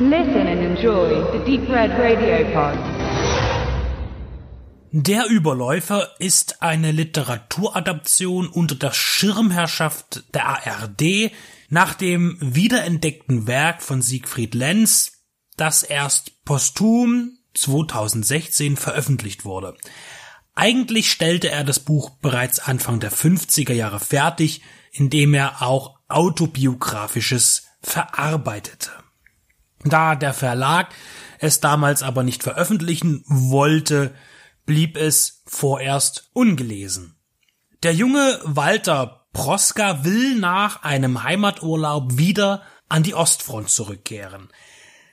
Listen and enjoy the Deep Red Radio Pod. Der Überläufer ist eine Literaturadaption unter der Schirmherrschaft der ARD nach dem wiederentdeckten Werk von Siegfried Lenz, das erst posthum 2016 veröffentlicht wurde. Eigentlich stellte er das Buch bereits Anfang der 50er Jahre fertig, indem er auch autobiografisches verarbeitete. Da der Verlag es damals aber nicht veröffentlichen wollte, blieb es vorerst ungelesen. Der junge Walter Proska will nach einem Heimaturlaub wieder an die Ostfront zurückkehren.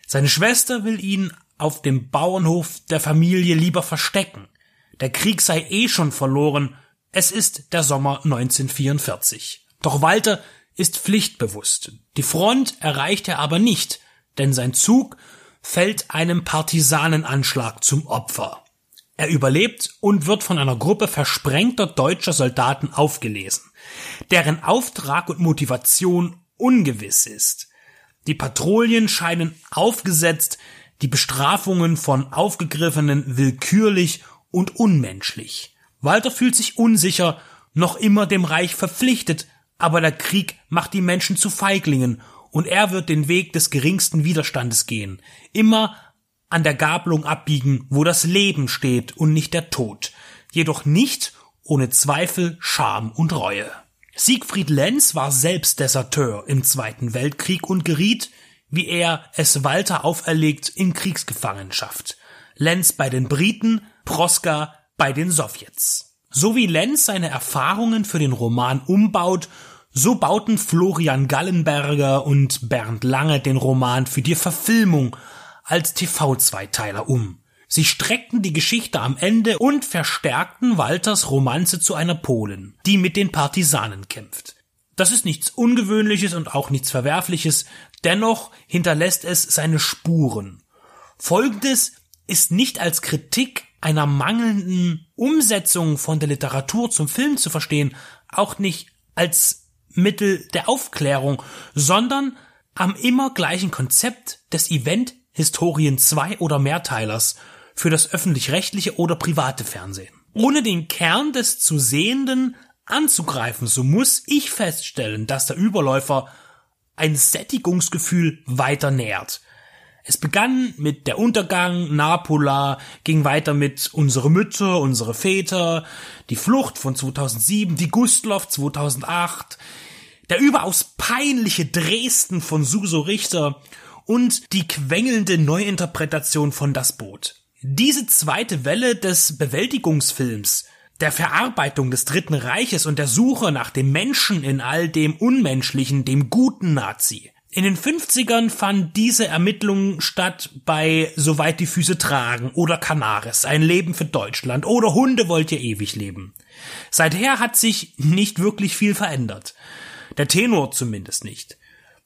Seine Schwester will ihn auf dem Bauernhof der Familie lieber verstecken. Der Krieg sei eh schon verloren. Es ist der Sommer 1944. Doch Walter ist pflichtbewusst. Die Front erreicht er aber nicht, denn sein Zug fällt einem Partisanenanschlag zum Opfer. Er überlebt und wird von einer Gruppe versprengter deutscher Soldaten aufgelesen, deren Auftrag und Motivation ungewiss ist. Die Patrouillen scheinen aufgesetzt, die Bestrafungen von Aufgegriffenen willkürlich und unmenschlich. Walter fühlt sich unsicher, noch immer dem Reich verpflichtet, aber der Krieg macht die Menschen zu Feiglingen und er wird den Weg des geringsten Widerstandes gehen, immer an der Gabelung abbiegen, wo das Leben steht und nicht der Tod, jedoch nicht ohne Zweifel, Scham und Reue. Siegfried Lenz war selbst Deserteur im Zweiten Weltkrieg und geriet, wie er es Walter auferlegt, in Kriegsgefangenschaft. Lenz bei den Briten, Proska bei den Sowjets. So wie Lenz seine Erfahrungen für den Roman umbaut, so bauten Florian Gallenberger und Bernd Lange den Roman für die Verfilmung als TV-Zweiteiler um. Sie streckten die Geschichte am Ende und verstärkten Walters Romanze zu einer Polen, die mit den Partisanen kämpft. Das ist nichts Ungewöhnliches und auch nichts Verwerfliches, dennoch hinterlässt es seine Spuren. Folgendes ist nicht als Kritik einer mangelnden Umsetzung von der Literatur zum Film zu verstehen, auch nicht als Mittel der Aufklärung, sondern am immer gleichen Konzept des Event Historien zwei oder mehrteilers für das öffentlich-rechtliche oder private Fernsehen. Ohne den Kern des zu Sehenden anzugreifen, so muss ich feststellen, dass der Überläufer ein Sättigungsgefühl weiter nährt. Es begann mit der Untergang, Napola, ging weiter mit Unsere Mütter, Unsere Väter, die Flucht von 2007, die Gustloff 2008, der überaus peinliche Dresden von Suso Richter und die quengelnde Neuinterpretation von Das Boot. Diese zweite Welle des Bewältigungsfilms, der Verarbeitung des Dritten Reiches und der Suche nach dem Menschen in all dem Unmenschlichen, dem guten Nazi. In den 50ern fand diese Ermittlung statt bei Soweit die Füße tragen oder Canaris, ein Leben für Deutschland oder Hunde wollt ihr ewig leben. Seither hat sich nicht wirklich viel verändert. Der Tenor zumindest nicht.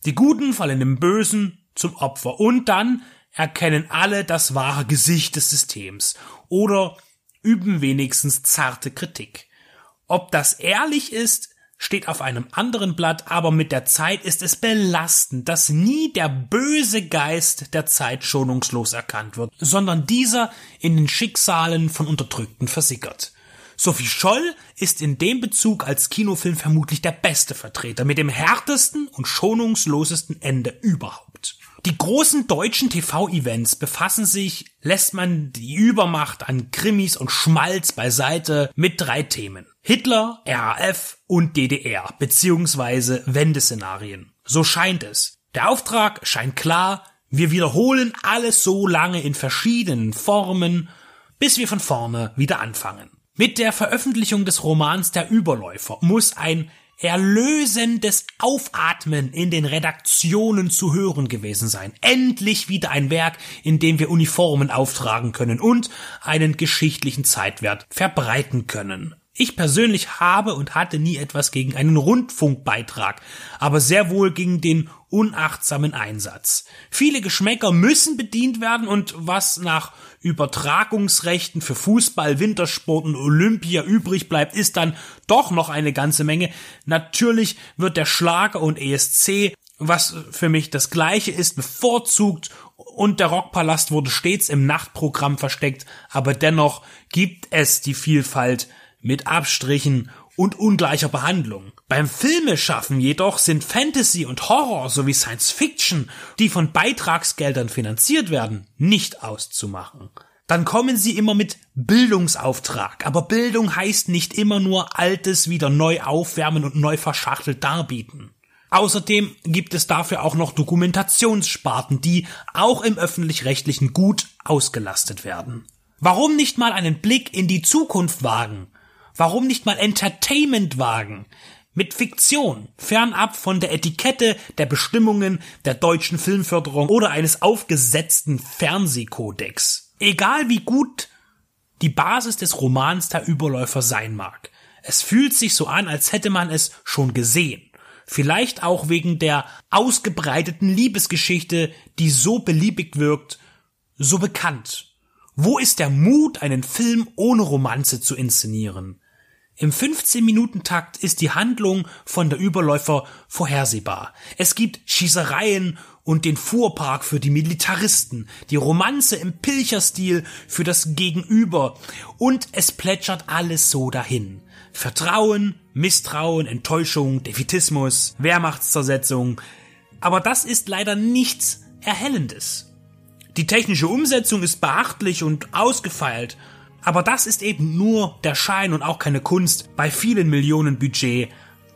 Die Guten fallen dem Bösen zum Opfer und dann erkennen alle das wahre Gesicht des Systems oder üben wenigstens zarte Kritik. Ob das ehrlich ist, steht auf einem anderen Blatt, aber mit der Zeit ist es belastend, dass nie der böse Geist der Zeit schonungslos erkannt wird, sondern dieser in den Schicksalen von Unterdrückten versickert. Sophie Scholl ist in dem Bezug als Kinofilm vermutlich der beste Vertreter mit dem härtesten und schonungslosesten Ende überhaupt. Die großen deutschen TV-Events befassen sich, lässt man die Übermacht an Krimis und Schmalz beiseite, mit drei Themen. Hitler, RAF und DDR, beziehungsweise Wendeszenarien. So scheint es. Der Auftrag scheint klar, wir wiederholen alles so lange in verschiedenen Formen, bis wir von vorne wieder anfangen. Mit der Veröffentlichung des Romans Der Überläufer muss ein erlösendes Aufatmen in den Redaktionen zu hören gewesen sein. Endlich wieder ein Werk, in dem wir Uniformen auftragen können und einen geschichtlichen Zeitwert verbreiten können. Ich persönlich habe und hatte nie etwas gegen einen Rundfunkbeitrag, aber sehr wohl gegen den unachtsamen Einsatz. Viele Geschmäcker müssen bedient werden und was nach Übertragungsrechten für Fußball, Wintersport und Olympia übrig bleibt, ist dann doch noch eine ganze Menge. Natürlich wird der Schlager und ESC, was für mich das gleiche ist, bevorzugt und der Rockpalast wurde stets im Nachtprogramm versteckt, aber dennoch gibt es die Vielfalt mit Abstrichen und ungleicher Behandlung. Beim Filmeschaffen jedoch sind Fantasy und Horror sowie Science Fiction, die von Beitragsgeldern finanziert werden, nicht auszumachen. Dann kommen sie immer mit Bildungsauftrag, aber Bildung heißt nicht immer nur Altes wieder neu aufwärmen und neu verschachtelt darbieten. Außerdem gibt es dafür auch noch Dokumentationssparten, die auch im öffentlich-rechtlichen gut ausgelastet werden. Warum nicht mal einen Blick in die Zukunft wagen? Warum nicht mal Entertainment wagen? Mit Fiktion, fernab von der Etikette der Bestimmungen der deutschen Filmförderung oder eines aufgesetzten Fernsehkodex. Egal wie gut die Basis des Romans der Überläufer sein mag. Es fühlt sich so an, als hätte man es schon gesehen. Vielleicht auch wegen der ausgebreiteten Liebesgeschichte, die so beliebig wirkt, so bekannt. Wo ist der Mut, einen Film ohne Romanze zu inszenieren? Im 15-Minuten-Takt ist die Handlung von der Überläufer vorhersehbar. Es gibt Schießereien und den Fuhrpark für die Militaristen, die Romanze im Pilcherstil für das Gegenüber und es plätschert alles so dahin. Vertrauen, Misstrauen, Enttäuschung, Defetismus, Wehrmachtszersetzung. Aber das ist leider nichts Erhellendes. Die technische Umsetzung ist beachtlich und ausgefeilt aber das ist eben nur der Schein und auch keine Kunst bei vielen Millionen Budget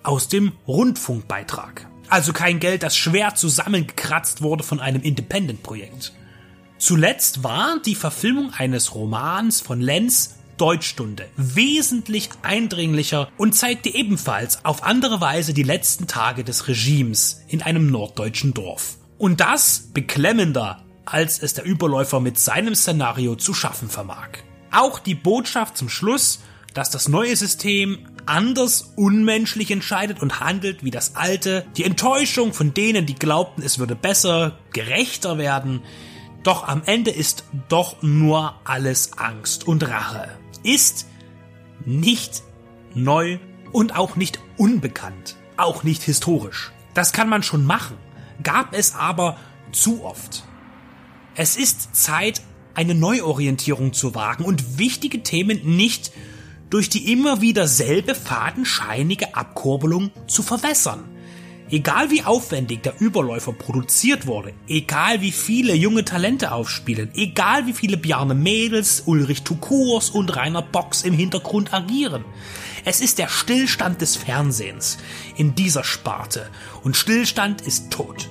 aus dem Rundfunkbeitrag. Also kein Geld, das schwer zusammengekratzt wurde von einem Independent-Projekt. Zuletzt war die Verfilmung eines Romans von Lenz Deutschstunde wesentlich eindringlicher und zeigte ebenfalls auf andere Weise die letzten Tage des Regimes in einem norddeutschen Dorf. Und das beklemmender, als es der Überläufer mit seinem Szenario zu schaffen vermag. Auch die Botschaft zum Schluss, dass das neue System anders unmenschlich entscheidet und handelt wie das alte, die Enttäuschung von denen, die glaubten, es würde besser, gerechter werden, doch am Ende ist doch nur alles Angst und Rache. Ist nicht neu und auch nicht unbekannt, auch nicht historisch. Das kann man schon machen, gab es aber zu oft. Es ist Zeit, eine Neuorientierung zu wagen und wichtige Themen nicht durch die immer wieder selbe fadenscheinige Abkurbelung zu verwässern. Egal wie aufwendig der Überläufer produziert wurde, egal wie viele junge Talente aufspielen, egal wie viele Bjarne Mädels, Ulrich Tukurs und Rainer Box im Hintergrund agieren. Es ist der Stillstand des Fernsehens in dieser Sparte und Stillstand ist tot.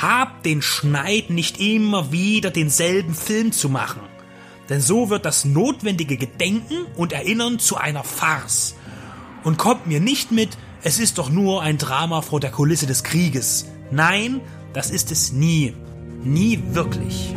Habt den Schneid nicht immer wieder denselben Film zu machen. Denn so wird das notwendige Gedenken und Erinnern zu einer Farce. Und kommt mir nicht mit, es ist doch nur ein Drama vor der Kulisse des Krieges. Nein, das ist es nie. Nie wirklich.